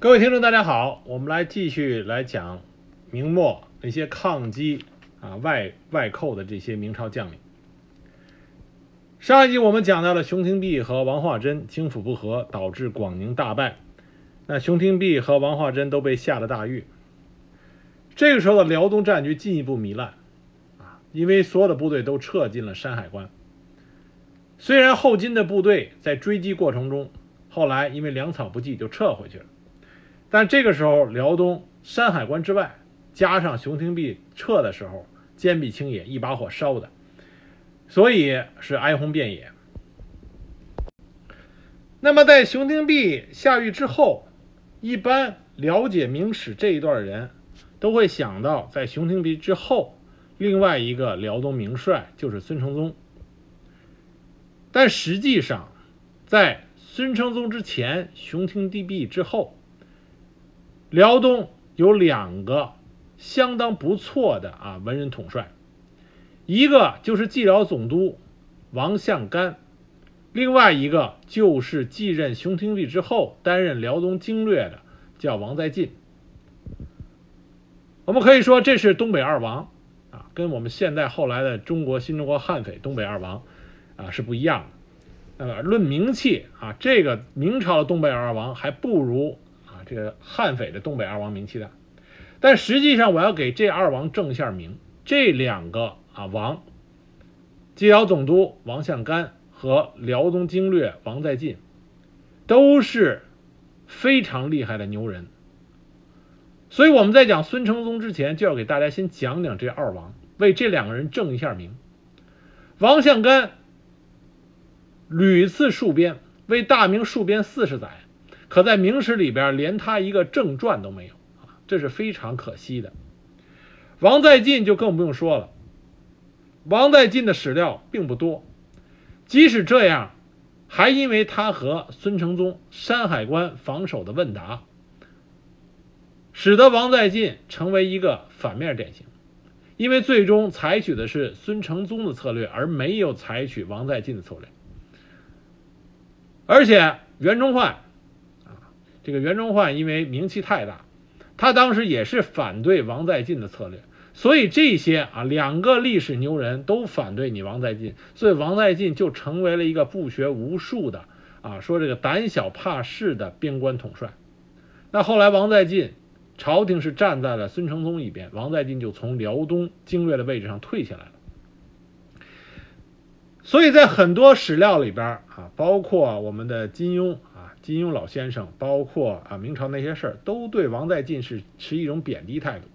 各位听众，大家好，我们来继续来讲明末那些抗击啊外外寇的这些明朝将领。上一集我们讲到了熊廷弼和王化贞京府不和，导致广宁大败。那熊廷弼和王化贞都被下了大狱。这个时候的辽东战局进一步糜烂啊，因为所有的部队都撤进了山海关。虽然后金的部队在追击过程中，后来因为粮草不济就撤回去了。但这个时候，辽东山海关之外，加上熊廷弼撤的时候，坚壁清野，一把火烧的，所以是哀鸿遍野。那么，在熊廷弼下狱之后，一般了解明史这一段的人，都会想到，在熊廷弼之后，另外一个辽东名帅就是孙承宗。但实际上，在孙承宗之前，熊廷弼之后。辽东有两个相当不错的啊文人统帅，一个就是蓟辽总督王向干，另外一个就是继任熊廷弼之后担任辽东经略的，叫王在晋。我们可以说这是东北二王啊，跟我们现在后来的中国新中国悍匪东北二王啊是不一样的。呃论名气啊，这个明朝的东北二王还不如。这个悍匪的东北二王名气大，但实际上我要给这二王正一下名。这两个啊王，蓟辽总督王向干和辽东经略王在晋，都是非常厉害的牛人。所以我们在讲孙承宗之前，就要给大家先讲讲这二王，为这两个人正一下名。王向干屡次戍边，为大明戍边四十载。可在明史里边，连他一个正传都没有啊，这是非常可惜的。王在晋就更不用说了，王在晋的史料并不多，即使这样，还因为他和孙承宗山海关防守的问答，使得王在晋成为一个反面典型，因为最终采取的是孙承宗的策略，而没有采取王在晋的策略，而且袁崇焕。这个袁崇焕因为名气太大，他当时也是反对王在晋的策略，所以这些啊两个历史牛人都反对你王在晋，所以王在晋就成为了一个不学无术的啊说这个胆小怕事的边关统帅。那后来王在晋，朝廷是站在了孙承宗一边，王在晋就从辽东精锐的位置上退下来了。所以在很多史料里边啊，包括我们的金庸。金庸老先生，包括啊明朝那些事儿，都对王在晋是持一种贬低态度。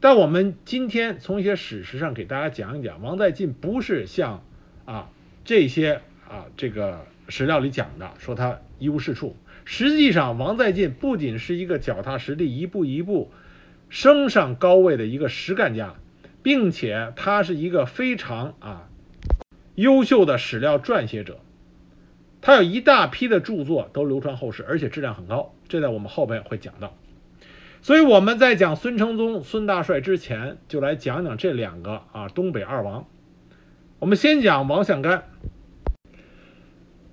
但我们今天从一些史实上给大家讲一讲，王在晋不是像啊这些啊这个史料里讲的，说他一无是处。实际上，王在晋不仅是一个脚踏实地、一步一步升上高位的一个实干家，并且他是一个非常啊优秀的史料撰写者。他有一大批的著作都流传后世，而且质量很高，这在我们后边会讲到。所以我们在讲孙承宗孙大帅之前，就来讲讲这两个啊东北二王。我们先讲王向干。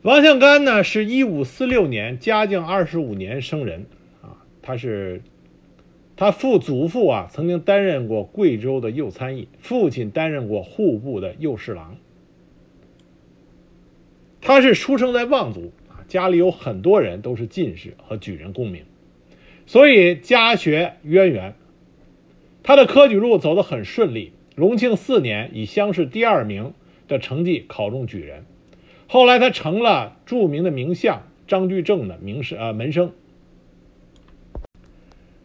王向干呢是一五四六年嘉靖二十五年生人啊，他是他父祖父啊曾经担任过贵州的右参议，父亲担任过户部的右侍郎。他是出生在望族啊，家里有很多人都是进士和举人功名，所以家学渊源。他的科举路走得很顺利，隆庆四年以乡试第二名的成绩考中举人。后来他成了著名的名相张居正的名士呃门生。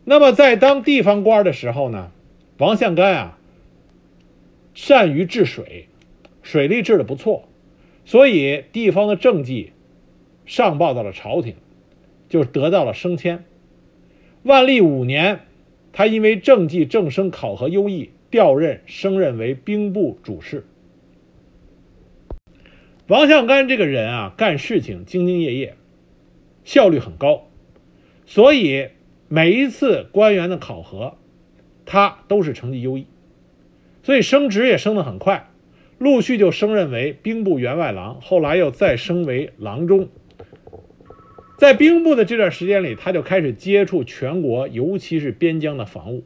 那么在当地方官的时候呢，王向干啊，善于治水，水利治的不错。所以，地方的政绩上报到了朝廷，就得到了升迁。万历五年，他因为政绩正升考核优异，调任升任为兵部主事。王向干这个人啊，干事情兢兢业业，效率很高，所以每一次官员的考核，他都是成绩优异，所以升职也升得很快。陆续就升任为兵部员外郎，后来又再升为郎中。在兵部的这段时间里，他就开始接触全国，尤其是边疆的防务，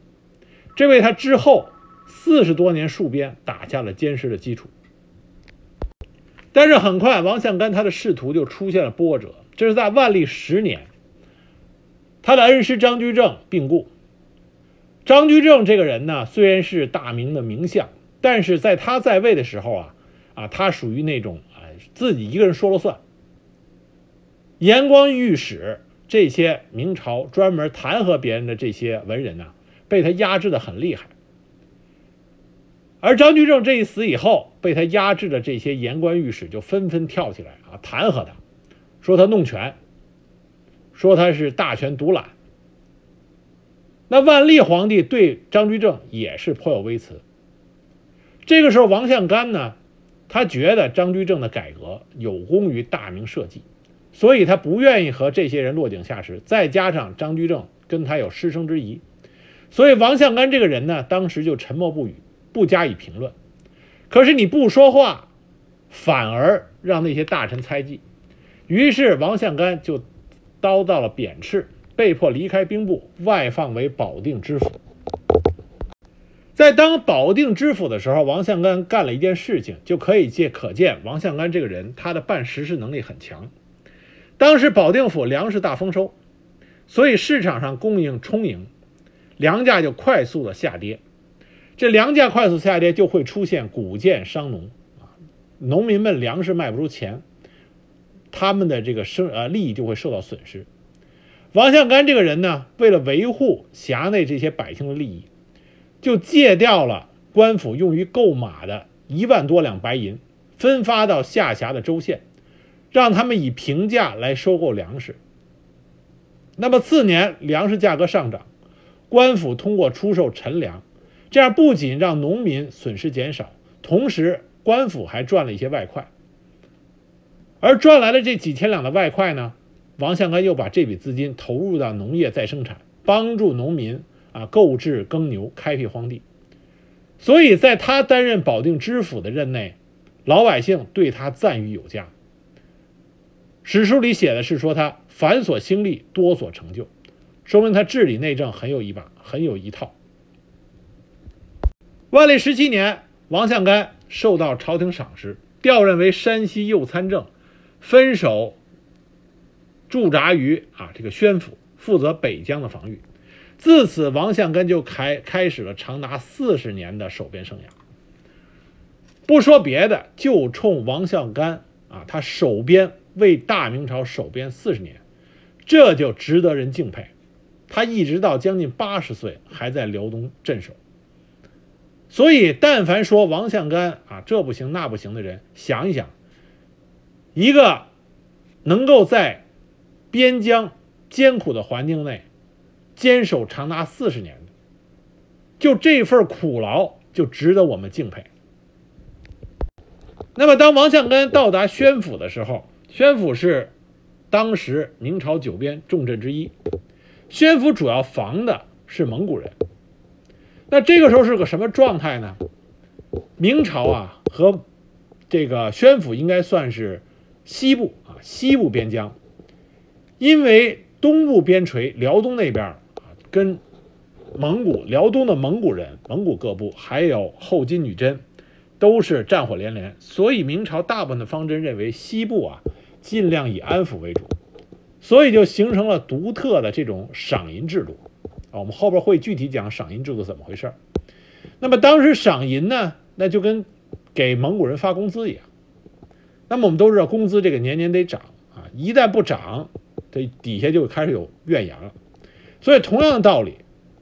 这为他之后四十多年戍边打下了坚实的基础。但是很快，王相干他的仕途就出现了波折。这是在万历十年，他的恩师张居正病故。张居正这个人呢，虽然是大明的名相，但是在他在位的时候啊，啊，他属于那种啊自己一个人说了算。言光御史这些明朝专门弹劾别人的这些文人呢，被他压制的很厉害。而张居正这一死以后，被他压制的这些言官御史就纷纷跳起来啊，弹劾他，说他弄权，说他是大权独揽。那万历皇帝对张居正也是颇有微词。这个时候，王相干呢，他觉得张居正的改革有功于大明社稷。所以他不愿意和这些人落井下石，再加上张居正跟他有师生之谊，所以王相干这个人呢，当时就沉默不语，不加以评论。可是你不说话，反而让那些大臣猜忌，于是王相干就遭到了贬斥，被迫离开兵部，外放为保定知府。在当保定知府的时候，王相干干了一件事情，就可以借可见王相干这个人他的办实事能力很强。当时保定府粮食大丰收，所以市场上供应充盈，粮价就快速的下跌。这粮价快速下跌，就会出现谷贱伤农啊，农民们粮食卖不出钱，他们的这个生呃利益就会受到损失。王相干这个人呢，为了维护辖内这些百姓的利益，就借调了官府用于购马的一万多两白银，分发到下辖的州县。让他们以平价来收购粮食。那么次年粮食价格上涨，官府通过出售陈粮，这样不仅让农民损失减少，同时官府还赚了一些外快。而赚来的这几千两的外快呢，王相干又把这笔资金投入到农业再生产，帮助农民啊购置耕牛，开辟荒地。所以在他担任保定知府的任内，老百姓对他赞誉有加。史书里写的是说他繁琐兴利，多所成就，说明他治理内政很有一把，很有一套。万历十七年，王相干受到朝廷赏识，调任为山西右参政，分守驻扎于啊这个宣府，负责北疆的防御。自此，王相干就开开始了长达四十年的守边生涯。不说别的，就冲王相干啊，他守边。为大明朝守边四十年，这就值得人敬佩。他一直到将近八十岁还在辽东镇守。所以，但凡说王相干啊这不行那不行的人，想一想，一个能够在边疆艰苦的环境内坚守长达四十年的，就这份苦劳就值得我们敬佩。那么，当王相根到达宣府的时候，宣府是当时明朝九边重镇之一，宣府主要防的是蒙古人。那这个时候是个什么状态呢？明朝啊和这个宣府应该算是西部啊西部边疆，因为东部边陲辽东那边跟蒙古辽东的蒙古人、蒙古各部还有后金女真都是战火连连，所以明朝大部分的方针认为西部啊。尽量以安抚为主，所以就形成了独特的这种赏银制度啊。我们后边会具体讲赏银制度怎么回事那么当时赏银呢，那就跟给蒙古人发工资一样。那么我们都知道，工资这个年年得涨啊，一旦不涨，这底下就开始有怨言了。所以同样的道理，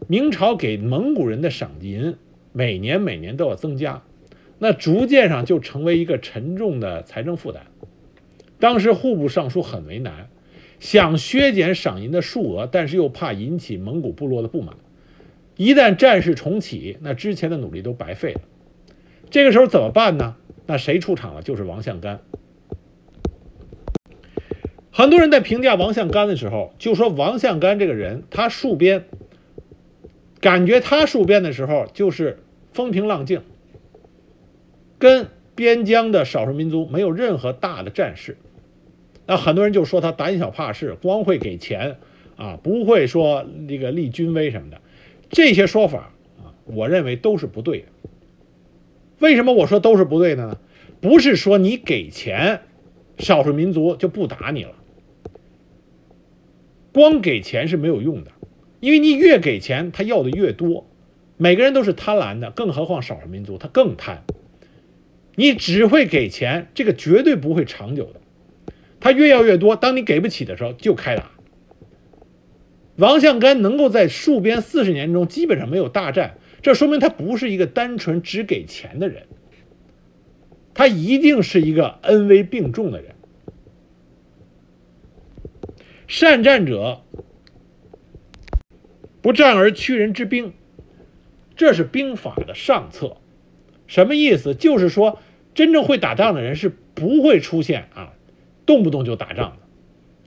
明朝给蒙古人的赏银每年每年都要增加，那逐渐上就成为一个沉重的财政负担。当时户部尚书很为难，想削减赏银的数额，但是又怕引起蒙古部落的不满。一旦战事重启，那之前的努力都白费了。这个时候怎么办呢？那谁出场了？就是王相干。很多人在评价王相干的时候，就说王相干这个人，他戍边，感觉他戍边的时候就是风平浪静，跟边疆的少数民族没有任何大的战事。那很多人就说他胆小怕事，光会给钱啊，不会说这个立军威什么的。这些说法啊，我认为都是不对的。为什么我说都是不对的呢？不是说你给钱，少数民族就不打你了。光给钱是没有用的，因为你越给钱，他要的越多。每个人都是贪婪的，更何况少数民族，他更贪。你只会给钱，这个绝对不会长久的。他越要越多，当你给不起的时候，就开打。王相干能够在戍边四十年中基本上没有大战，这说明他不是一个单纯只给钱的人，他一定是一个恩威并重的人。善战者不战而屈人之兵，这是兵法的上策。什么意思？就是说，真正会打仗的人是不会出现啊，动不动就打仗的。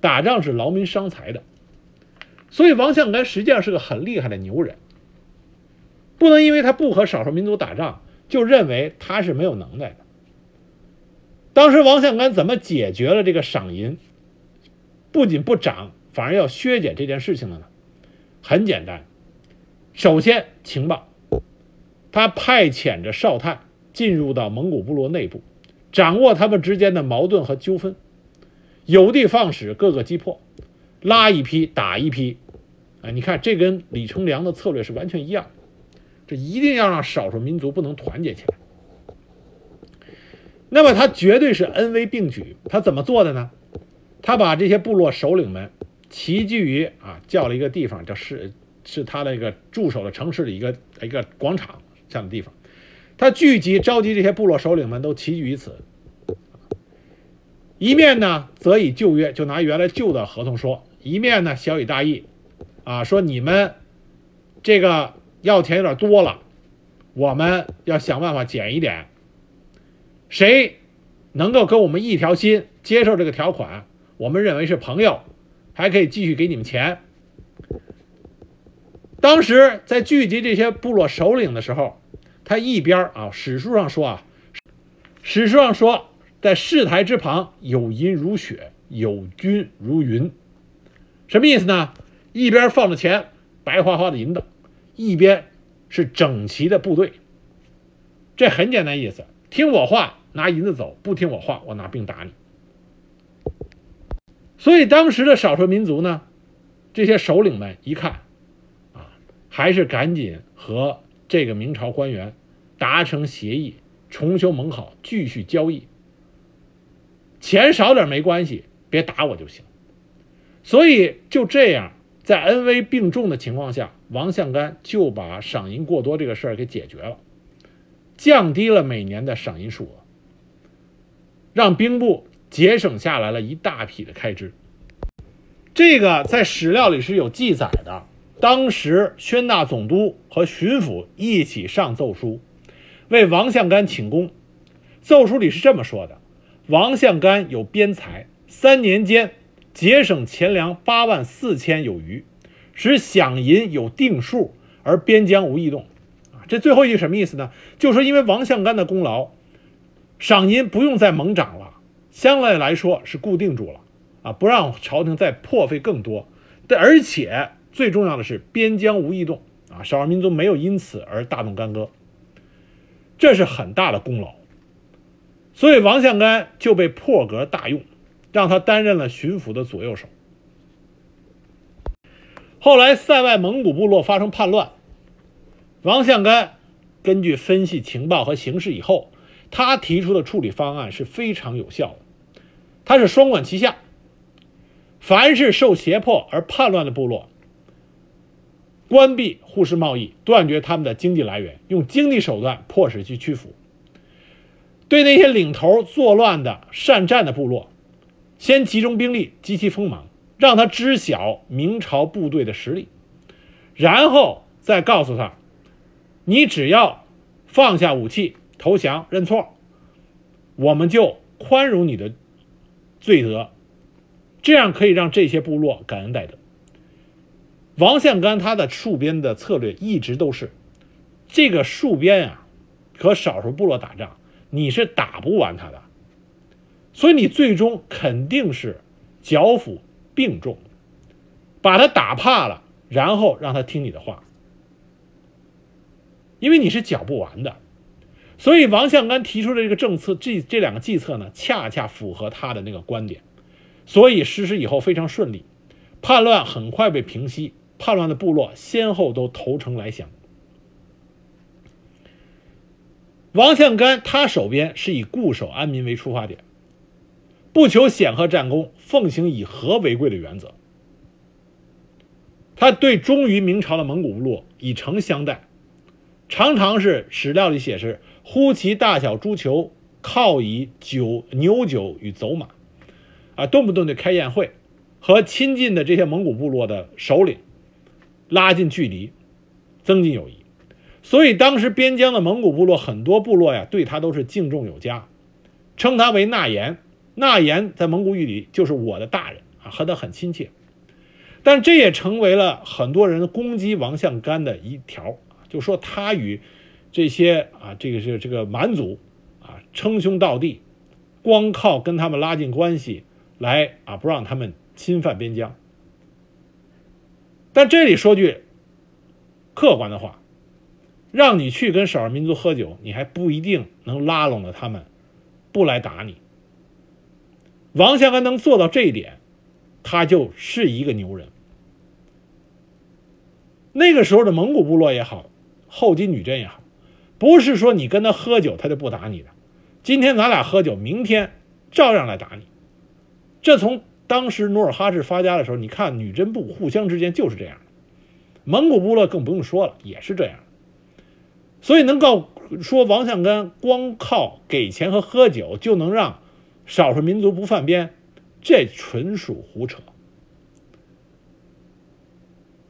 打仗是劳民伤财的。所以，王相干实际上是个很厉害的牛人。不能因为他不和少数民族打仗，就认为他是没有能耐的。当时，王相干怎么解决了这个赏银？不仅不涨，反而要削减这件事情的呢？很简单，首先情报，他派遣着少探进入到蒙古部落内部，掌握他们之间的矛盾和纠纷，有的放矢，各个击破，拉一批打一批，啊，你看这跟李成梁的策略是完全一样，这一定要让少数民族不能团结起来。那么他绝对是恩威并举，他怎么做的呢？他把这些部落首领们齐聚于啊，叫了一个地方，叫是是他的一个驻守的城市的一个一个广场这样的地方。他聚集召集这些部落首领们都齐聚于此，一面呢则以旧约，就拿原来旧的合同说；一面呢小以大义，啊说你们这个要钱有点多了，我们要想办法减一点。谁能够跟我们一条心，接受这个条款？我们认为是朋友，还可以继续给你们钱。当时在聚集这些部落首领的时候，他一边啊，史书上说啊，史书上说，在市台之旁有银如雪，有军如云，什么意思呢？一边放着钱，白花花的银子，一边是整齐的部队。这很简单意思，听我话拿银子走，不听我话我拿兵打你。所以当时的少数民族呢，这些首领们一看，啊，还是赶紧和这个明朝官员达成协议，重修盟好，继续交易。钱少点没关系，别打我就行。所以就这样，在恩威并重的情况下，王相干就把赏银过多这个事儿给解决了，降低了每年的赏银数额，让兵部。节省下来了一大批的开支，这个在史料里是有记载的。当时宣大总督和巡抚一起上奏书，为王相干请功。奏书里是这么说的：王相干有边财，三年间节省钱粮八万四千有余，使饷银有定数，而边疆无异动。啊，这最后一句什么意思呢？就说因为王相干的功劳，赏银不用再猛涨了。相对来说是固定住了，啊，不让朝廷再破费更多。但而且最重要的是边疆无异动，啊，少数民族没有因此而大动干戈，这是很大的功劳。所以王相干就被破格大用，让他担任了巡抚的左右手。后来塞外蒙古部落发生叛乱，王相干根据分析情报和形势以后，他提出的处理方案是非常有效的。他是双管齐下，凡是受胁迫而叛乱的部落，关闭互市贸易，断绝他们的经济来源，用经济手段迫使其屈服。对那些领头作乱的善战的部落，先集中兵力激其锋芒，让他知晓明朝部队的实力，然后再告诉他，你只要放下武器投降认错，我们就宽容你的。罪责，这样可以让这些部落感恩戴德。王相干他的戍边的策略一直都是，这个戍边啊，和少数部落打仗，你是打不完他的，所以你最终肯定是剿抚并重，把他打怕了，然后让他听你的话，因为你是剿不完的。所以王相干提出的这个政策，这这两个计策呢，恰恰符合他的那个观点，所以实施以后非常顺利，叛乱很快被平息，叛乱的部落先后都投诚来降。王相干他手边是以固守安民为出发点，不求显赫战功，奉行以和为贵的原则。他对忠于明朝的蒙古部落以诚相待，常常是史料里写是呼其大小诸酋，犒以酒牛酒与走马，啊，动不动就开宴会，和亲近的这些蒙古部落的首领拉近距离，增进友谊。所以当时边疆的蒙古部落很多部落呀，对他都是敬重有加，称他为纳言。纳言在蒙古语里就是我的大人啊，和他很亲切。但这也成为了很多人攻击王相干的一条，就说他与这些啊，这个是这个蛮族啊称兄道弟，光靠跟他们拉近关系来啊，不让他们侵犯边疆。但这里说句客观的话。让你去跟少数民族喝酒，你还不一定能拉拢了他们，不来打你。王相安能做到这一点，他就是一个牛人。那个时候的蒙古部落也好，后金女真也好，不是说你跟他喝酒他就不打你的。今天咱俩喝酒，明天照样来打你。这从当时努尔哈赤发家的时候，你看女真部互相之间就是这样的。蒙古部落更不用说了，也是这样。所以能够说王相干光靠给钱和喝酒就能让少数民族不犯边，这纯属胡扯。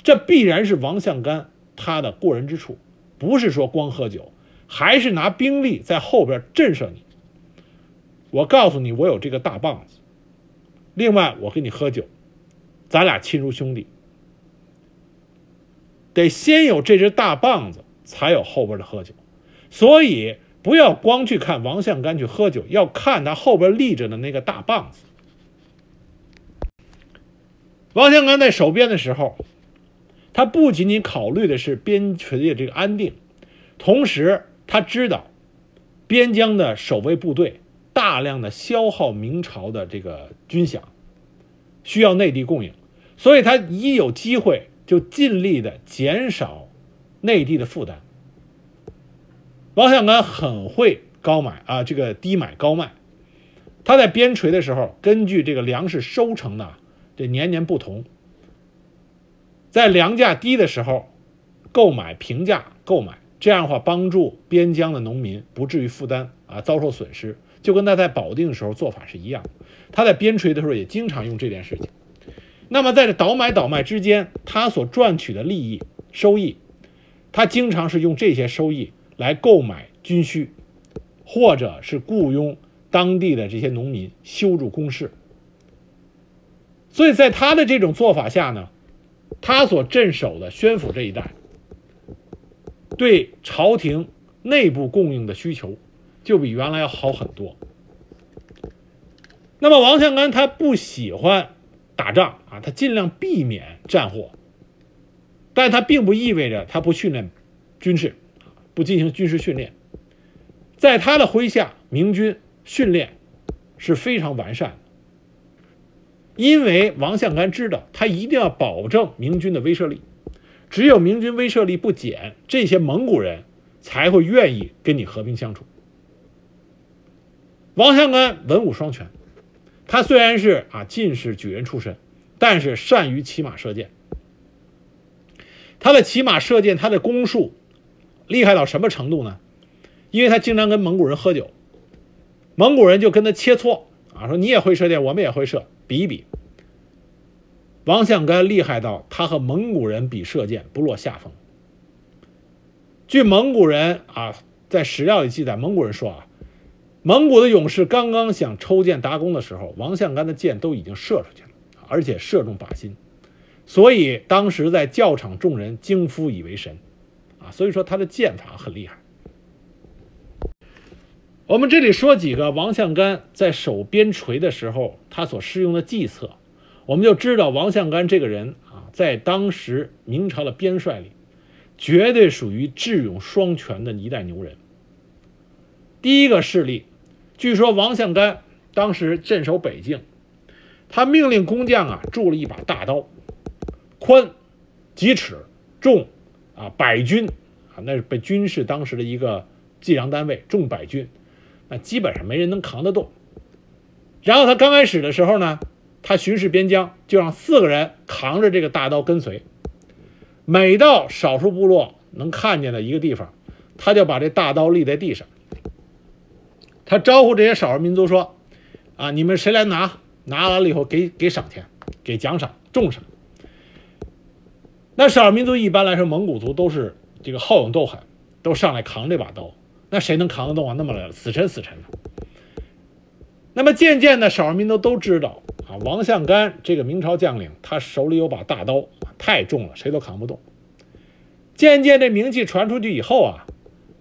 这必然是王相干他的过人之处，不是说光喝酒，还是拿兵力在后边震慑你。我告诉你，我有这个大棒子。另外，我跟你喝酒，咱俩亲如兄弟，得先有这只大棒子。才有后边的喝酒，所以不要光去看王相干去喝酒，要看他后边立着的那个大棒子。王相干在守边的时候，他不仅仅考虑的是边陲的这个安定，同时他知道边疆的守卫部队大量的消耗明朝的这个军饷，需要内地供应，所以他一有机会就尽力的减少。内地的负担，王相干很会高买啊，这个低买高卖。他在边陲的时候，根据这个粮食收成呢，这年年不同。在粮价低的时候，购买平价购买，这样的话帮助边疆的农民不至于负担啊遭受损失，就跟他在保定的时候做法是一样。他在边陲的时候也经常用这件事情。那么在这倒买倒卖之间，他所赚取的利益收益。他经常是用这些收益来购买军需，或者是雇佣当地的这些农民修筑工事。所以在他的这种做法下呢，他所镇守的宣府这一带，对朝廷内部供应的需求就比原来要好很多。那么王相干他不喜欢打仗啊，他尽量避免战祸。但他并不意味着他不训练军事，不进行军事训练。在他的麾下，明军训练是非常完善的。因为王相干知道，他一定要保证明军的威慑力，只有明军威慑力不减，这些蒙古人才会愿意跟你和平相处。王相干文武双全，他虽然是啊进士举人出身，但是善于骑马射箭。他的骑马射箭，他的弓术厉害到什么程度呢？因为他经常跟蒙古人喝酒，蒙古人就跟他切磋啊，说你也会射箭，我们也会射，比一比。王相干厉害到他和蒙古人比射箭不落下风。据蒙古人啊在史料里记载，蒙古人说啊，蒙古的勇士刚刚想抽箭搭弓的时候，王相干的箭都已经射出去了，而且射中靶心。所以当时在教场众人惊呼以为神，啊，所以说他的剑法很厉害。我们这里说几个王相干在守边陲的时候他所施用的计策我们就知道王相干这个人啊，在当时明朝的边帅里，绝对属于智勇双全的一代牛人。第一个事例，据说王相干当时镇守北境，他命令工匠啊铸了一把大刀，宽几尺，重啊百钧啊，那是被军事当时的一个计量单位，重百钧，那基本上没人能扛得动。然后他刚开始的时候呢，他巡视边疆，就让四个人扛着这个大刀跟随，每到少数部落能看见的一个地方，他就把这大刀立在地上。他招呼这些少数民族说：“啊，你们谁来拿？拿完了以后给给赏钱，给奖赏，重赏。”那少数民族一般来说，蒙古族都是这个好勇斗狠，都上来扛这把刀。那谁能扛得动啊？那么死沉死沉的。那么渐渐的，少数民族都知道啊，王相干这个明朝将领，他手里有把大刀，太重了，谁都扛不动。渐渐这名气传出去以后啊，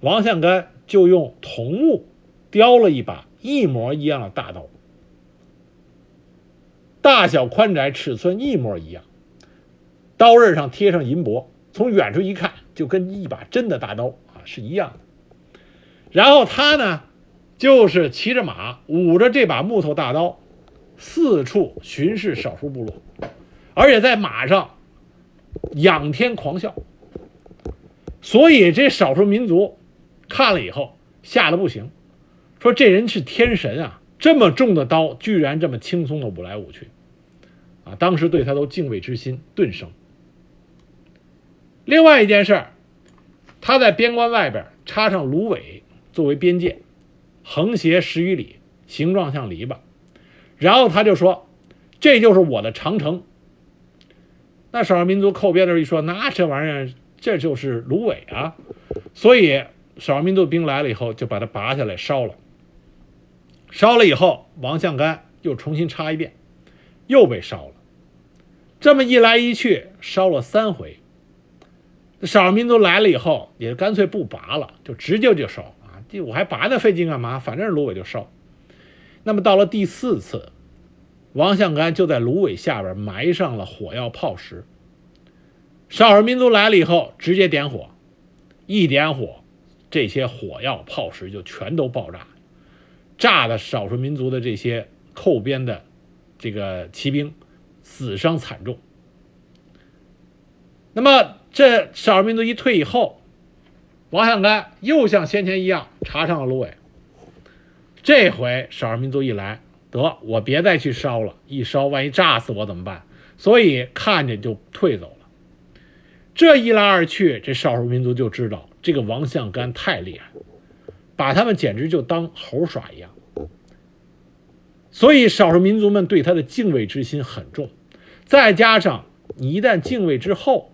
王相干就用桐木。雕了一把一模一样的大刀，大小宽窄尺寸一模一样，刀刃上贴上银箔，从远处一看就跟一把真的大刀啊是一样的。然后他呢，就是骑着马，舞着这把木头大刀，四处巡视少数部落，而且在马上仰天狂笑。所以这少数民族看了以后吓得不行。说这人是天神啊！这么重的刀，居然这么轻松的舞来舞去，啊！当时对他都敬畏之心顿生。另外一件事，他在边关外边插上芦苇作为边界，横斜十余里，形状像篱笆。然后他就说：“这就是我的长城。”那少数民族扣边的一说：“那这玩意儿，这就是芦苇啊！”所以少数民族兵来了以后，就把它拔下来烧了。烧了以后，王相干又重新插一遍，又被烧了。这么一来一去，烧了三回。少数民族来了以后，也干脆不拔了，就直接就烧！这我还拔那费劲干嘛？反正芦苇就烧。那么到了第四次，王向干就在芦苇下边埋上了火药炮石。少数民族来了以后，直接点火，一点火，这些火药炮石就全都爆炸。炸的少数民族的这些扣边的这个骑兵死伤惨重。那么这少数民族一退以后，王相干又像先前一样插上了芦苇。这回少数民族一来，得我别再去烧了，一烧万一炸死我怎么办？所以看见就退走了。这一来二去，这少数民族就知道这个王相干太厉害。把他们简直就当猴耍一样，所以少数民族们对他的敬畏之心很重。再加上你一旦敬畏之后，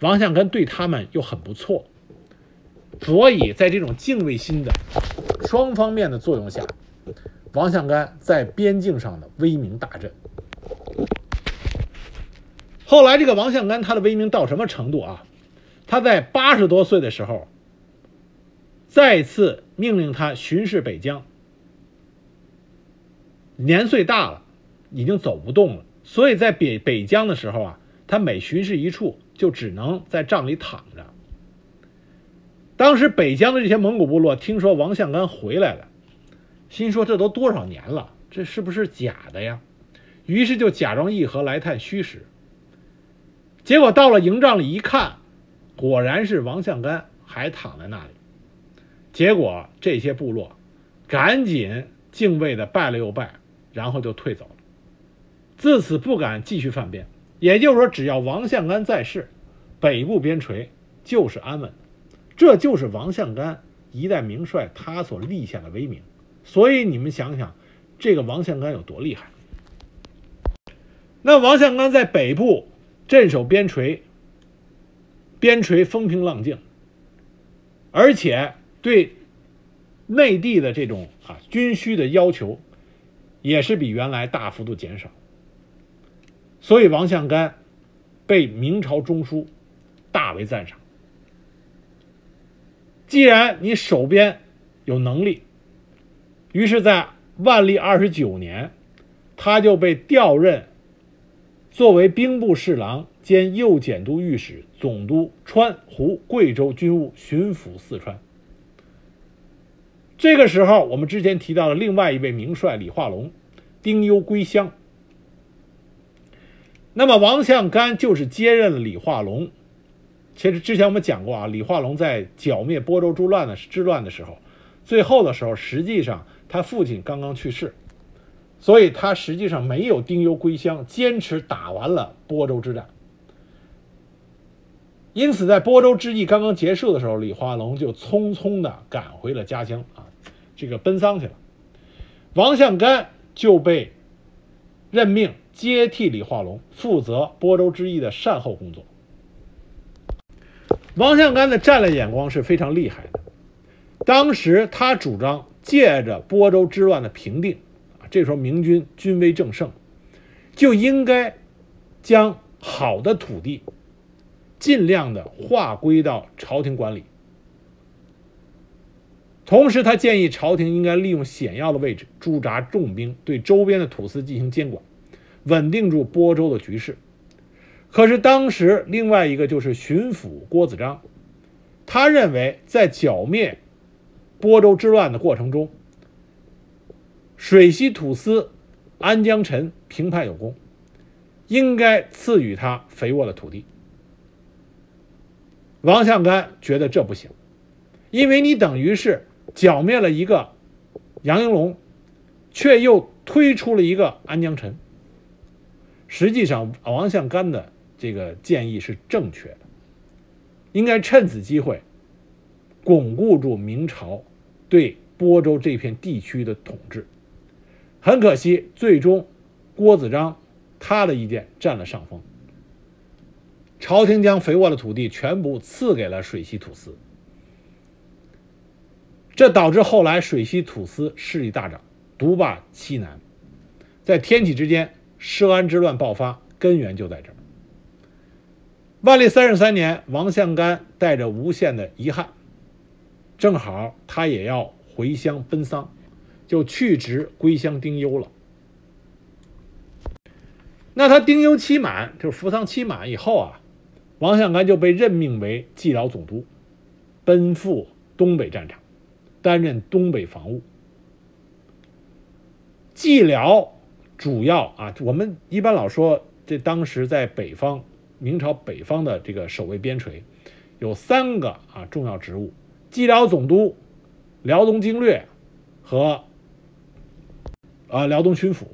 王相干对他们又很不错，所以在这种敬畏心的双方面的作用下，王向干在边境上的威名大振。后来这个王向干他的威名到什么程度啊？他在八十多岁的时候。再次命令他巡视北疆，年岁大了，已经走不动了，所以在北北疆的时候啊，他每巡视一处，就只能在帐里躺着。当时北疆的这些蒙古部落听说王相干回来了，心说这都多少年了，这是不是假的呀？于是就假装议和来探虚实。结果到了营帐里一看，果然是王相干还躺在那里。结果这些部落赶紧敬畏的拜了又拜，然后就退走了。自此不敢继续犯边。也就是说，只要王相干在世，北部边陲就是安稳。这就是王相干一代名帅他所立下的威名。所以你们想想，这个王相干有多厉害？那王相干在北部镇守边陲，边陲风平浪静，而且。对内地的这种啊军需的要求，也是比原来大幅度减少。所以王相干被明朝中枢大为赞赏。既然你手边有能力，于是，在万历二十九年，他就被调任作为兵部侍郎兼右检都御史，总督川、湖、贵州军务，巡抚四川。这个时候，我们之前提到了另外一位名帅李化龙，丁忧归乡。那么王向干就是接任了李化龙。其实之前我们讲过啊，李化龙在剿灭播州之乱的之乱的时候，最后的时候，实际上他父亲刚刚去世，所以他实际上没有丁忧归乡，坚持打完了播州之战。因此，在播州之役刚刚结束的时候，李化龙就匆匆的赶回了家乡啊，这个奔丧去了。王向干就被任命接替李化龙，负责播州之役的善后工作。王向干的战略眼光是非常厉害的。当时他主张借着播州之乱的平定，这时候明军军威正盛，就应该将好的土地尽量的划归到朝廷管理。同时，他建议朝廷应该利用险要的位置驻扎重兵，对周边的土司进行监管，稳定住播州的局势。可是当时另外一个就是巡抚郭子章，他认为在剿灭播州之乱的过程中，水西土司安江臣平叛有功，应该赐予他肥沃的土地。王向干觉得这不行，因为你等于是剿灭了一个杨应龙，却又推出了一个安江臣。实际上，王向干的。这个建议是正确的，应该趁此机会巩固住明朝对播州这片地区的统治。很可惜，最终郭子章他的意见占了上风，朝廷将肥沃的土地全部赐给了水西土司，这导致后来水西土司势力大涨，独霸西南，在天启之间，涉安之乱爆发，根源就在这儿。万历三十三年，王向干带着无限的遗憾，正好他也要回乡奔丧，就去职归乡丁忧了。那他丁忧期满，就是服丧期满以后啊，王向干就被任命为蓟辽总督，奔赴东北战场，担任东北防务。蓟辽主要啊，我们一般老说这当时在北方。明朝北方的这个守卫边陲，有三个啊重要职务：蓟辽总督、辽东经略和啊辽东巡抚。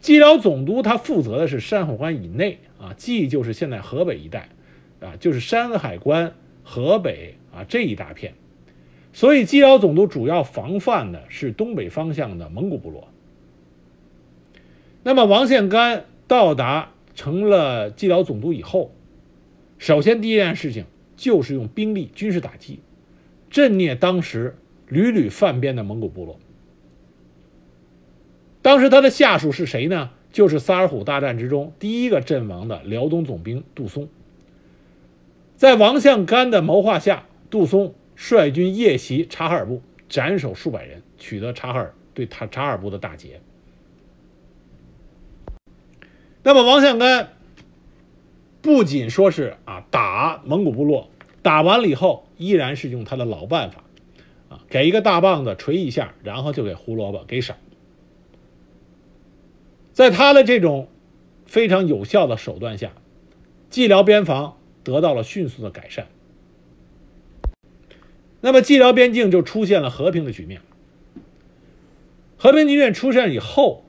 蓟辽总督他负责的是山海关以内啊，蓟就是现在河北一带啊，就是山海关、河北啊这一大片，所以蓟辽总督主要防范的是东北方向的蒙古部落。那么王献干到达。成了蓟辽总督以后，首先第一件事情就是用兵力、军事打击，镇灭当时屡屡犯边的蒙古部落。当时他的下属是谁呢？就是萨尔浒大战之中第一个阵亡的辽东总兵杜松。在王向干的谋划下，杜松率军夜袭察哈尔部，斩首数百人，取得察哈尔对他察哈尔部的大捷。那么王向干不仅说是啊打蒙古部落，打完了以后依然是用他的老办法，啊给一个大棒子锤一下，然后就给胡萝卜给赏。在他的这种非常有效的手段下，蓟辽边防得到了迅速的改善。那么蓟辽边境就出现了和平的局面。和平局面出现以后。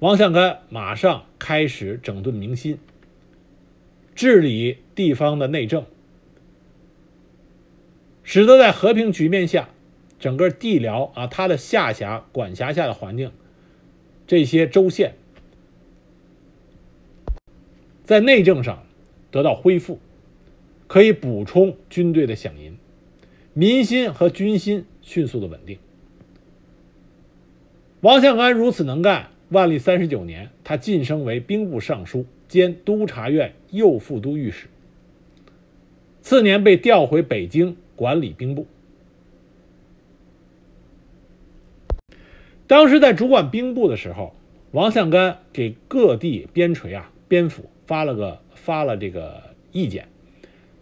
王向干马上开始整顿民心，治理地方的内政，使得在和平局面下，整个地辽啊，它的下辖管辖下的环境，这些州县，在内政上得到恢复，可以补充军队的饷银，民心和军心迅速的稳定。王向干如此能干。万历三十九年，他晋升为兵部尚书兼督察院右副都御史。次年被调回北京管理兵部。当时在主管兵部的时候，王相干给各地边陲啊、边府发了个发了这个意见。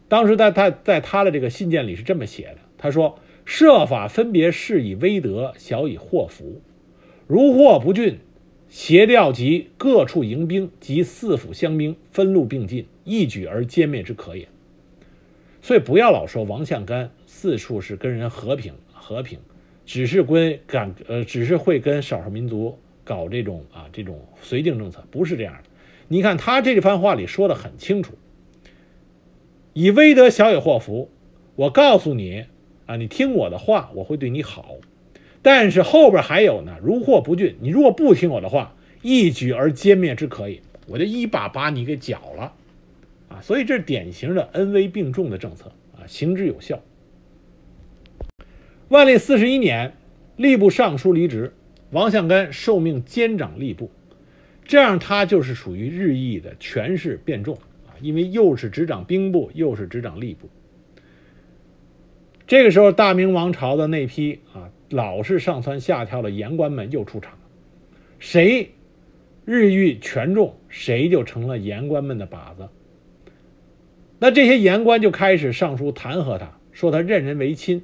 当时在他在他的这个信件里是这么写的：他说，设法分别是以威德，小以祸福。如祸不峻，协调及各处营兵及四府乡兵分路并进，一举而歼灭之可也。所以不要老说王相干四处是跟人和平和平，只是跟敢呃只是会跟少数民族搞这种啊这种绥靖政策，不是这样的。你看他这番话里说的很清楚。以威德，小以祸福。我告诉你啊，你听我的话，我会对你好。但是后边还有呢，如获不峻。你如果不听我的话，一举而歼灭之可以，我就一把把你给剿了啊！所以这是典型的恩威并重的政策啊，行之有效。万历四十一年，吏部尚书离职，王相干受命监掌吏部，这样他就是属于日益的权势变重啊。因为又是执掌兵部，又是执掌吏部。这个时候，大明王朝的那批啊，老是上蹿下跳的言官们又出场了。谁日益权重，谁就成了言官们的靶子。那这些言官就开始上书弹劾他，说他任人唯亲，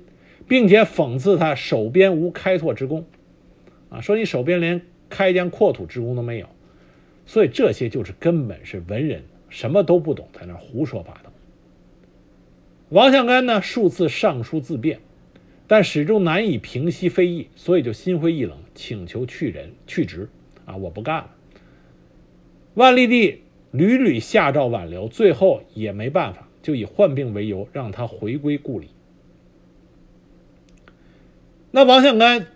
并且讽刺他手边无开拓之功，啊，说你手边连开疆扩土之功都没有。所以这些就是根本是文人。什么都不懂，在那胡说八道。王相干呢，数次上书自辩，但始终难以平息非议，所以就心灰意冷，请求去人去职。啊，我不干了。万历帝屡屡下诏挽留，最后也没办法，就以患病为由让他回归故里。那王相干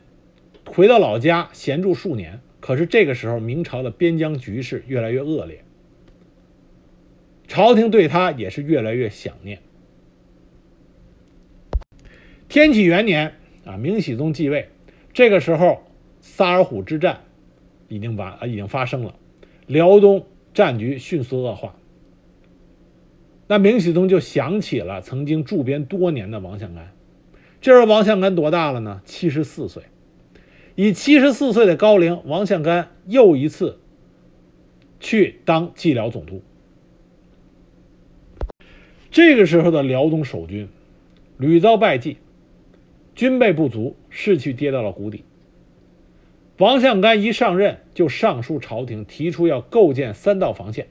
回到老家闲住数年，可是这个时候明朝的边疆局势越来越恶劣。朝廷对他也是越来越想念。天启元年啊，明熹宗继位，这个时候萨尔浒之战已经完啊，已经发生了，辽东战局迅速恶化。那明熹宗就想起了曾经驻边多年的王相干。这时候王相干多大了呢？七十四岁。以七十四岁的高龄，王相干又一次去当蓟辽总督。这个时候的辽东守军屡遭败绩，军备不足，士气跌到了谷底。王相干一上任就上书朝廷，提出要构建三道防线：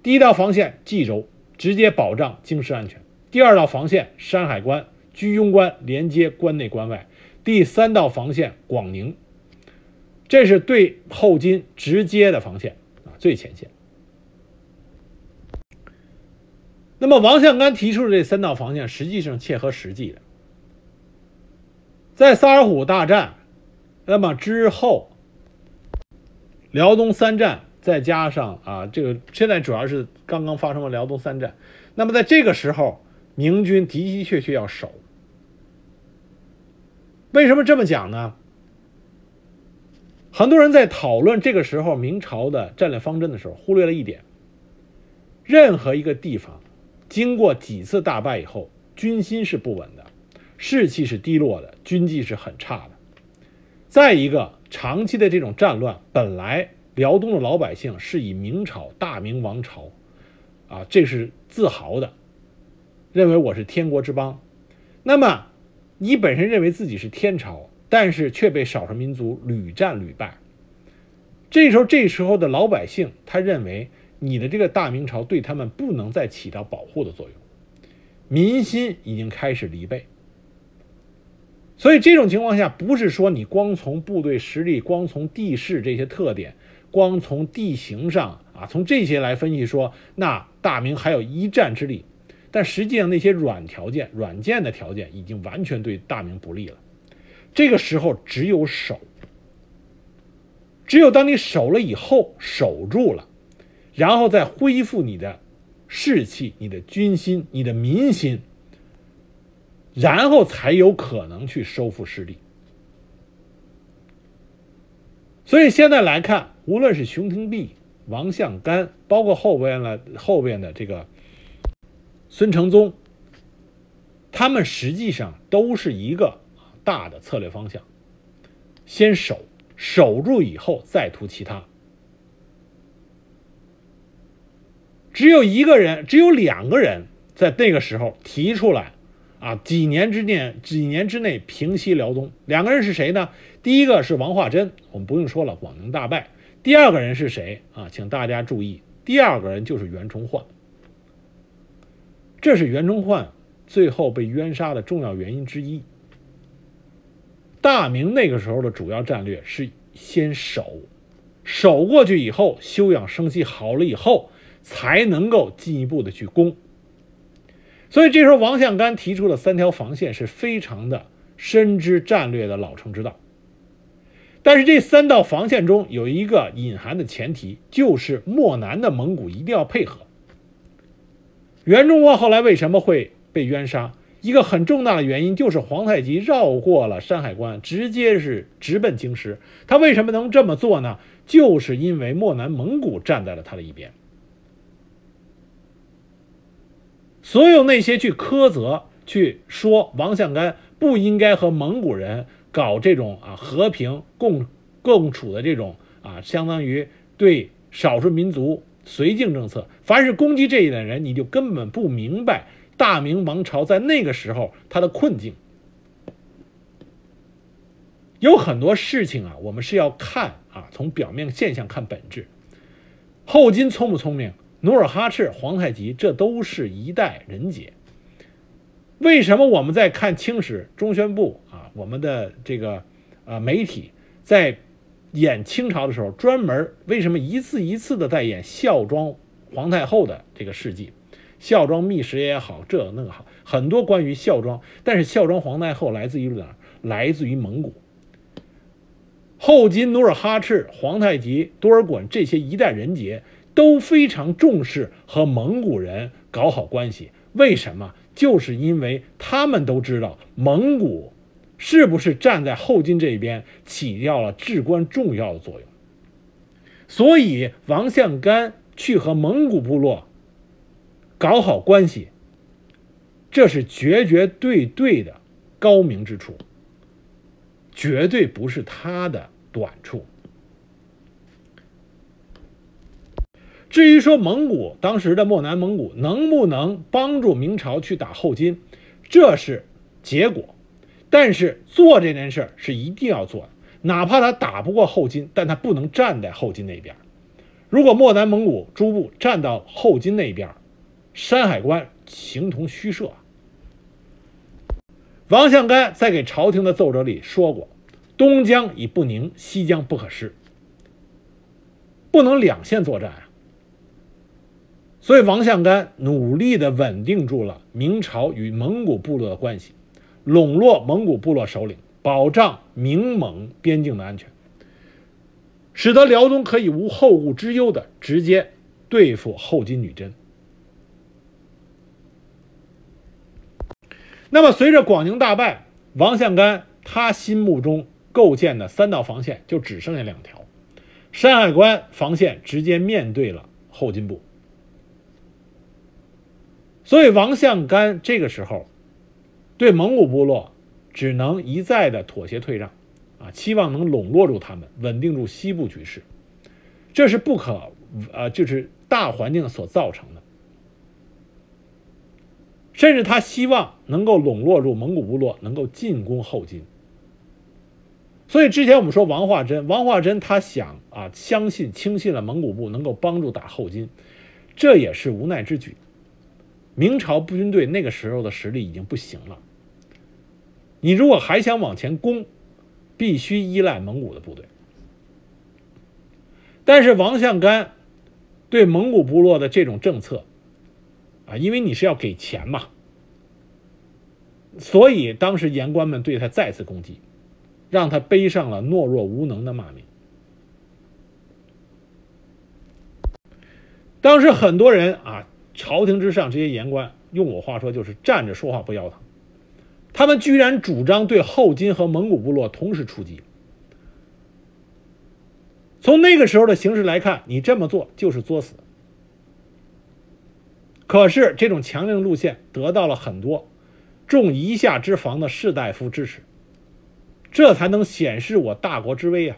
第一道防线冀州，直接保障京师安全；第二道防线山海关、居庸关连接关内关外；第三道防线广宁，这是对后金直接的防线啊，最前线。那么，王相干提出的这三道防线，实际上切合实际的。在萨尔浒大战，那么之后，辽东三战，再加上啊，这个现在主要是刚刚发生了辽东三战。那么在这个时候，明军的的确确要守。为什么这么讲呢？很多人在讨论这个时候明朝的战略方针的时候，忽略了一点：任何一个地方。经过几次大败以后，军心是不稳的，士气是低落的，军纪是很差的。再一个，长期的这种战乱，本来辽东的老百姓是以明朝大明王朝，啊，这是自豪的，认为我是天国之邦。那么，你本身认为自己是天朝，但是却被少数民族屡战屡败。这时候，这时候的老百姓，他认为。你的这个大明朝对他们不能再起到保护的作用，民心已经开始离背。所以这种情况下，不是说你光从部队实力、光从地势这些特点、光从地形上啊，从这些来分析说，那大明还有一战之力。但实际上那些软条件、软件的条件已经完全对大明不利了。这个时候只有守，只有当你守了以后，守住了。然后再恢复你的士气、你的军心、你的民心，然后才有可能去收复失地。所以现在来看无论是熊廷弼王向干包括后边的后边的这个孙承宗他们实际上都是一个大的策略方向。先守守住以后再图其他。只有一个人只有两个人在那个时候提出来啊，几年之内，几年之内平息辽东。两个人是谁呢？第一个是王化贞，我们不用说了，广宁大败。第二个人是谁啊？请大家注意，第二个人就是袁崇焕。这是袁崇焕最后被冤杀的重要原因之一。大明那个时候的主要战略是先守，守过去以后，休养生息好了以后，才能够进一步的去攻。所以这时候王向干提出的三条防线是非常的深知战略的老成之道。但是这三道防线中有一个隐含的前提，就是漠南的蒙古一定要配合。袁崇焕后来为什么会被冤杀？一个很重大的原因就是皇太极绕过了山海关，直接是直奔京师。他为什么能这么做呢？就是因为漠南蒙古站在了他的一边。所有那些去苛责、去说王向干不应该和蒙古人搞这种啊和平共共处的这种啊，相当于对少数民族。绥靖政策，凡是攻击这一点人，你就根本不明白大明王朝在那个时候他的困境。有很多事情啊，我们是要看啊，从表面现象看本质。后金聪不聪明？努尔哈赤、皇太极，这都是一代人杰。为什么我们在看清史中宣部啊，我们的这个呃媒体在？演清朝的时候，专门为什么一次一次的在演孝庄皇太后的这个事迹，孝庄秘史也好，这那个好，很多关于孝庄。但是孝庄皇太后来自于哪儿？来自于蒙古。后金、努尔哈赤、皇太极、多尔衮这些一代人杰都非常重视和蒙古人搞好关系。为什么？就是因为他们都知道蒙古。是不是站在后金这边起掉了至关重要的作用？所以王向干去和蒙古部落搞好关系，这是绝绝对对的高明之处，绝对不是他的短处。至于说蒙古当时的漠南蒙古能不能帮助明朝去打后金，这是结果。但是做这件事是一定要做的，哪怕他打不过后金，但他不能站在后金那边。如果漠南蒙古诸部站到后金那边，山海关形同虚设啊。王向干在给朝廷的奏折里说过：“东江已不宁，西江不可失，不能两线作战。”所以王向干努力地稳定住了明朝与蒙古部落的关系。笼络蒙古部落首领，保障明蒙边境的安全，使得辽东可以无后顾之忧的直接对付后金女真。那么，随着广宁大败，王向干他心目中构建的三道防线就只剩下两条：山海关防线直接面对了后金部，所以王向干这个时候。对蒙古部落，只能一再的妥协退让，啊，期望能笼络住他们，稳定住西部局势，这是不可，呃，就是大环境所造成的。甚至他希望能够笼络住蒙古部落，能够进攻后金。所以之前我们说王化贞，王化贞他想啊，相信轻信了蒙古部能够帮助打后金，这也是无奈之举。明朝步军队那个时候的实力已经不行了。你如果还想往前攻，必须依赖蒙古的部队。但是王向干对蒙古部落的这种政策，啊，因为你是要给钱嘛，所以当时言官们对他再次攻击，让他背上了懦弱无能的骂名。当时很多人啊，朝廷之上这些言官，用我话说就是站着说话不腰疼。他们居然主张对后金和蒙古部落同时出击。从那个时候的形势来看，你这么做就是作死。可是这种强硬路线得到了很多重一下之防的士大夫支持，这才能显示我大国之威啊！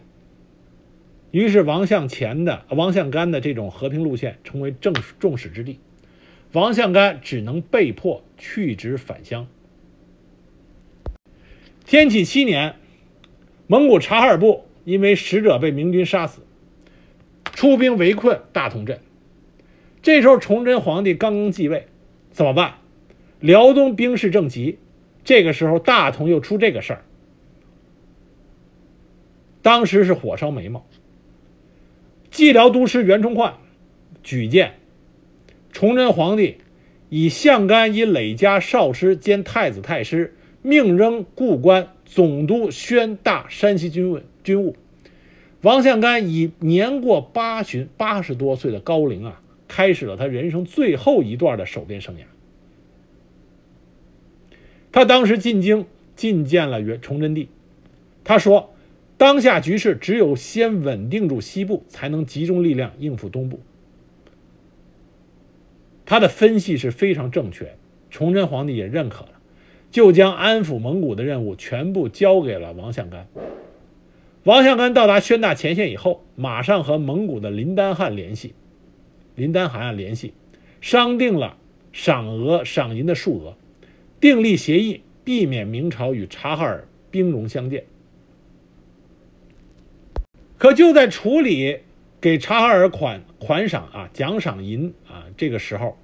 于是王向前的王向干的这种和平路线成为正众矢之的，王向干只能被迫去职返乡。天启七年，蒙古察哈尔部因为使者被明军杀死，出兵围困大同镇。这时候崇祯皇帝刚刚继位，怎么办？辽东兵势正急，这个时候大同又出这个事儿，当时是火烧眉毛。蓟辽都师袁崇焕举荐崇祯皇帝以相干以累加少师兼太子太师，命仍故官总督宣大山西军务军务。王相干以年过八旬八十多岁的高龄啊，开始了他人生最后一段的守边生涯。他当时进京觐见了元崇祯帝，他说。当下局势，只有先稳定住西部，才能集中力量应付东部。他的分析是非常正确，崇祯皇帝也认可了，就将安抚蒙古的任务全部交给了王相干。王相干到达宣大前线以后，马上和蒙古的林丹汗联系，林丹汗联系，商定了赏额赏银的数额，订立协议，避免明朝与察哈尔兵戎相见。可就在处理给察哈尔款款赏啊、奖赏银啊这个时候，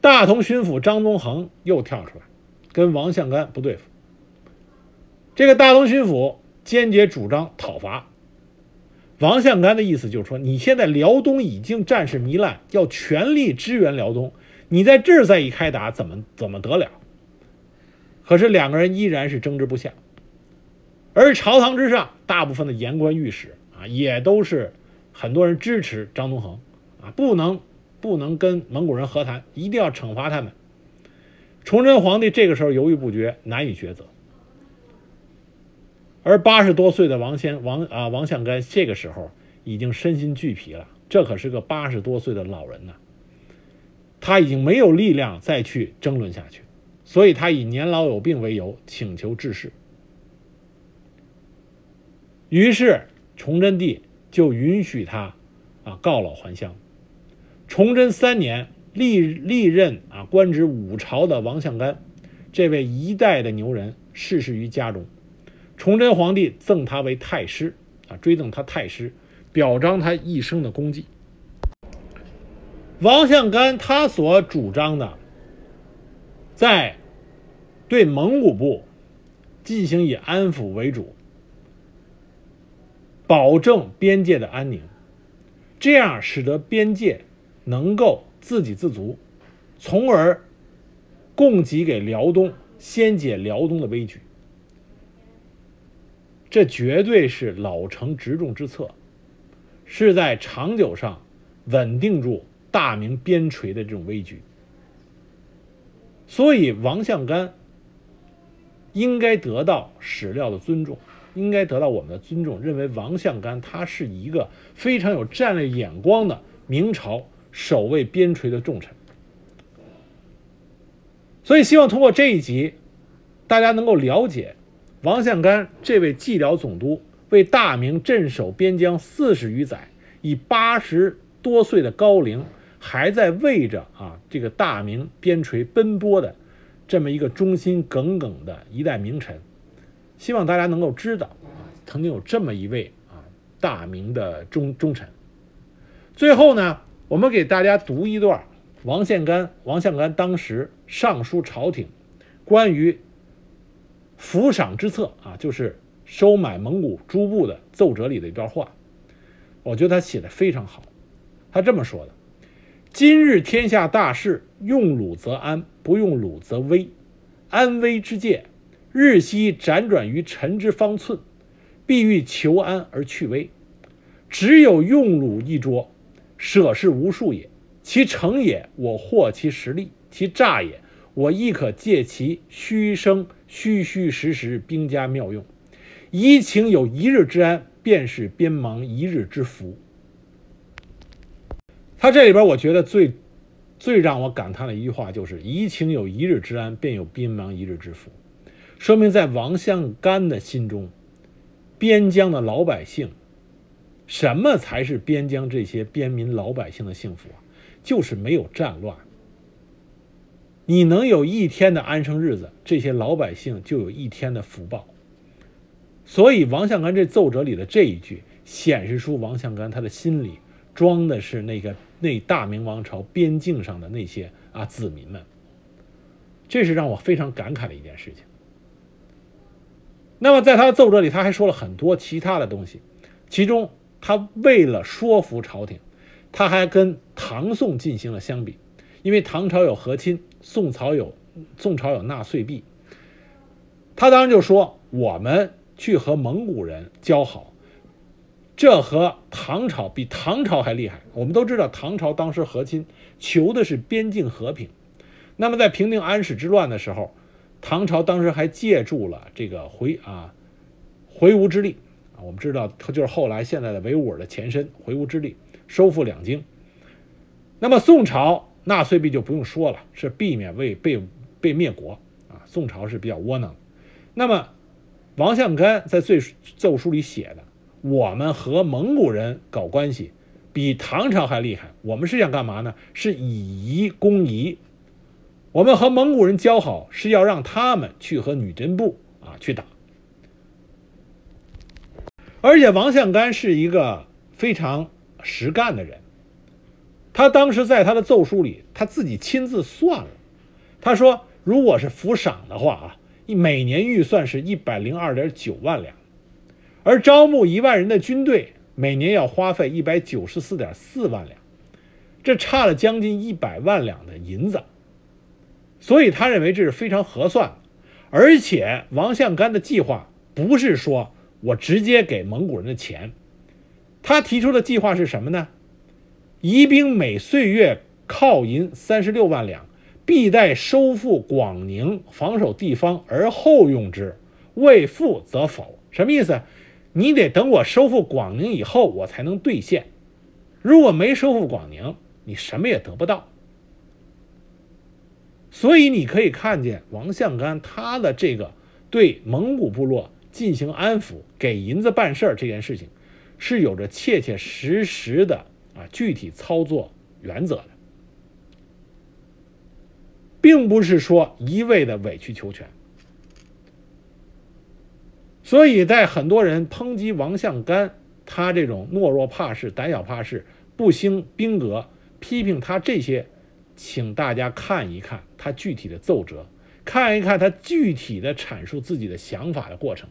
大同巡抚张宗衡又跳出来，跟王相干不对付。这个大同巡抚坚决主张讨伐。王相干的意思就是说，你现在辽东已经战事糜烂，要全力支援辽东，你在这儿再一开打，怎么怎么得了？可是两个人依然是争执不下。而朝堂之上，大部分的言官御史啊。也都是很多人支持张宗衡啊，不能不能跟蒙古人和谈，一定要惩罚他们。崇祯皇帝这个时候犹豫不决，难以抉择。而八十多岁的王先王啊王相干这个时候已经身心俱疲了，这可是个八十多岁的老人呐，他已经没有力量再去争论下去，所以他以年老有病为由请求致仕。于是。崇祯帝就允许他，啊告老还乡。崇祯三年，历历任啊官职五朝的王相干，这位一代的牛人逝世于家中。崇祯皇帝赠他为太师，啊追赠他太师，表彰他一生的功绩。王相干他所主张的，在对蒙古部进行以安抚为主。保证边界的安宁，这样使得边界能够自给自足，从而供给给辽东，先解辽东的危局。这绝对是老成执重之策，是在长久上稳定住大明边陲的这种危局。所以，王相干应该得到史料的尊重。应该得到我们的尊重，认为王相干他是一个非常有战略眼光的明朝守卫边陲的重臣。所以，希望通过这一集，大家能够了解王相干这位蓟辽总督为大明镇守边疆四十余载，以八十多岁的高龄还在为着啊这个大明边陲奔波的这么一个忠心耿耿的一代名臣。希望大家能够知道，曾经有这么一位啊大明的忠忠臣。最后呢，我们给大家读一段王献干王献干当时上书朝廷关于抚赏之策啊，就是收买蒙古诸部的奏折里的一段话。我觉得他写的非常好。他这么说的：“今日天下大事，用鲁则安，不用鲁则危。安危之戒。”日夕辗转于臣之方寸，必欲求安而去危。只有用鲁一拙，舍事无数也。其成也，我获其实力；其诈也，我亦可借其虚声虚虚实实，兵家妙用。宜情有一日之安，便是边忙一日之福。他这里边，我觉得最最让我感叹的一句话就是：宜情有一日之安，便有兵忙一日之福。说明在王相干的心中，边疆的老百姓什么才是边疆这些边民老百姓的幸福啊？就是没有战乱。你能有一天的安生日子，这些老百姓就有一天的福报。所以王相干这奏折里的这一句，显示出王相干他的心里装的是那个那大明王朝边境上的那些啊子民们。这是让我非常感慨的一件事情。那么在他的奏折里，他还说了很多其他的东西，其中他为了说服朝廷，他还跟唐宋进行了相比，因为唐朝有和亲，宋朝有宋朝有纳岁币。他当时就说我们。去和蒙古人交好，这和唐朝比唐朝还厉害。我们都知道，唐朝当时和亲求的是边境和平。那么在平定安史之乱的时候，唐朝当时还借助了这个回啊回吴之力啊。我们知道他，就是后来现在的维吾尔的前身回吴之力，收复两京。那么宋朝纳粹币就不用说了，是避免为被被灭国啊。宋朝是比较窝囊。那么。王相干在最奏书里写的：“我们和蒙古人搞关系，比唐朝还厉害。我们是想干嘛呢？是以夷攻夷。我们和蒙古人交好，是要让他们去和女真部啊去打。而且王相干是一个非常实干的人，他当时在他的奏书里，他自己亲自算了，他说，如果是服赏的话啊。”每年预算是一百零二点九万两，而招募一万人的军队每年要花费一百九十四点四万两，这差了将近一百万两的银子，所以他认为这是非常合算。而且王相干的计划不是说我直接给蒙古人的钱，他提出的计划是什么呢？宜兵每岁月犒银三十六万两。必待收复广宁，防守地方而后用之，未复则否。什么意思？你得等我收复广宁以后，我才能兑现。如果没收复广宁，你什么也得不到。所以你可以看见王相干他的这个对蒙古部落进行安抚、给银子办事儿这件事情，是有着切切实实的啊具体操作原则的。并不是说一味的委曲求全，所以在很多人抨击王相干他这种懦弱怕事、胆小怕事、不兴兵革，批评他这些，请大家看一看他具体的奏折，看一看他具体的阐述自己的想法的过程，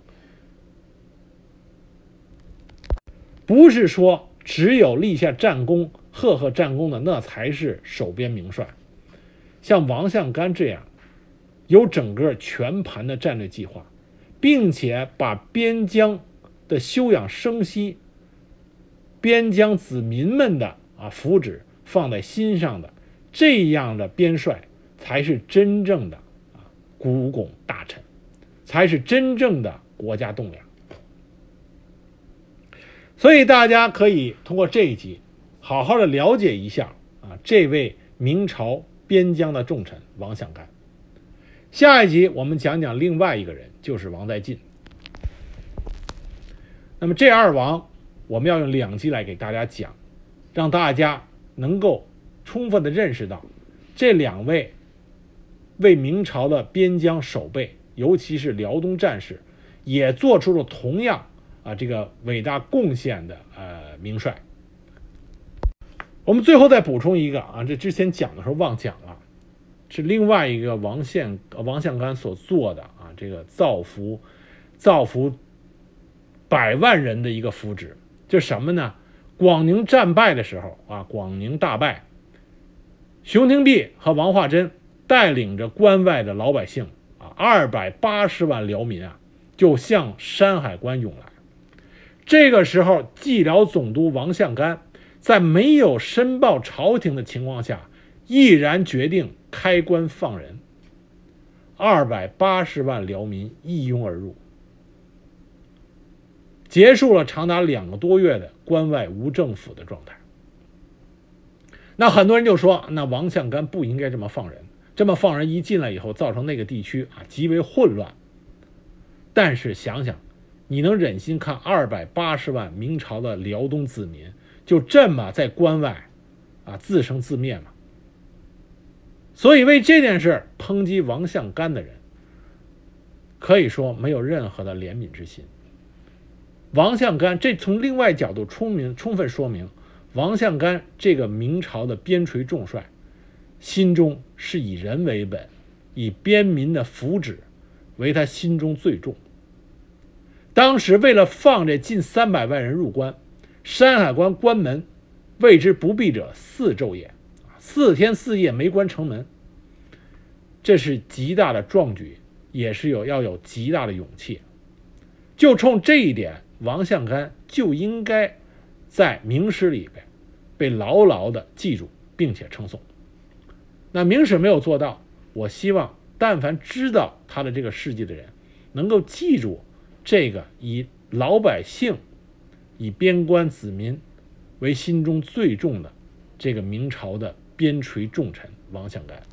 不是说只有立下战功、赫赫战功的那才是守边名帅。像王向干这样，有整个全盘的战略计划，并且把边疆的休养生息、边疆子民们的啊福祉放在心上的这样的边帅，才是真正的啊古拱大臣，才是真正的国家栋梁。所以大家可以通过这一集，好好的了解一下啊这位明朝。边疆的重臣王相干。下一集我们讲讲另外一个人，就是王在晋。那么这二王，我们要用两集来给大家讲，让大家能够充分的认识到，这两位为明朝的边疆守备，尤其是辽东战士，也做出了同样啊这个伟大贡献的呃名帅。我们最后再补充一个啊，这之前讲的时候忘讲了，是另外一个王献王相干所做的啊，这个造福造福百万人的一个福祉，就什么呢？广宁战败的时候啊，广宁大败，熊廷弼和王化贞带领着关外的老百姓啊，二百八十万辽民啊，就向山海关涌来。这个时候，蓟辽总督王向干。在没有申报朝廷的情况下，毅然决定开关放人。二百八十万辽民一拥而入，结束了长达两个多月的关外无政府的状态。那很多人就说，那王相干不应该这么放人，这么放人一进来以后，造成那个地区啊极为混乱。但是想想，你能忍心看二百八十万明朝的辽东子民就这么在关外啊自生自灭吗？所以为这件事抨击王向干的人，可以说没有任何的怜悯之心。王向干，这从另外角度充明充分说明，王向干这个明朝的边陲重帅，心中是以人为本，以边民的福祉为他心中最重。当时为了放这近三百万人入关，山海关关门为之不闭者四昼夜，四天四夜没关城门。这是极大的壮举，也是有要有极大的勇气。就冲这一点。王向干就应该在明史里边被牢牢的记住，并且称颂。那明史没有做到，我希望但凡知道他的这个事迹的人，能够记住这个以老百姓、以边关子民为心中最重的这个明朝的边陲重臣王相干。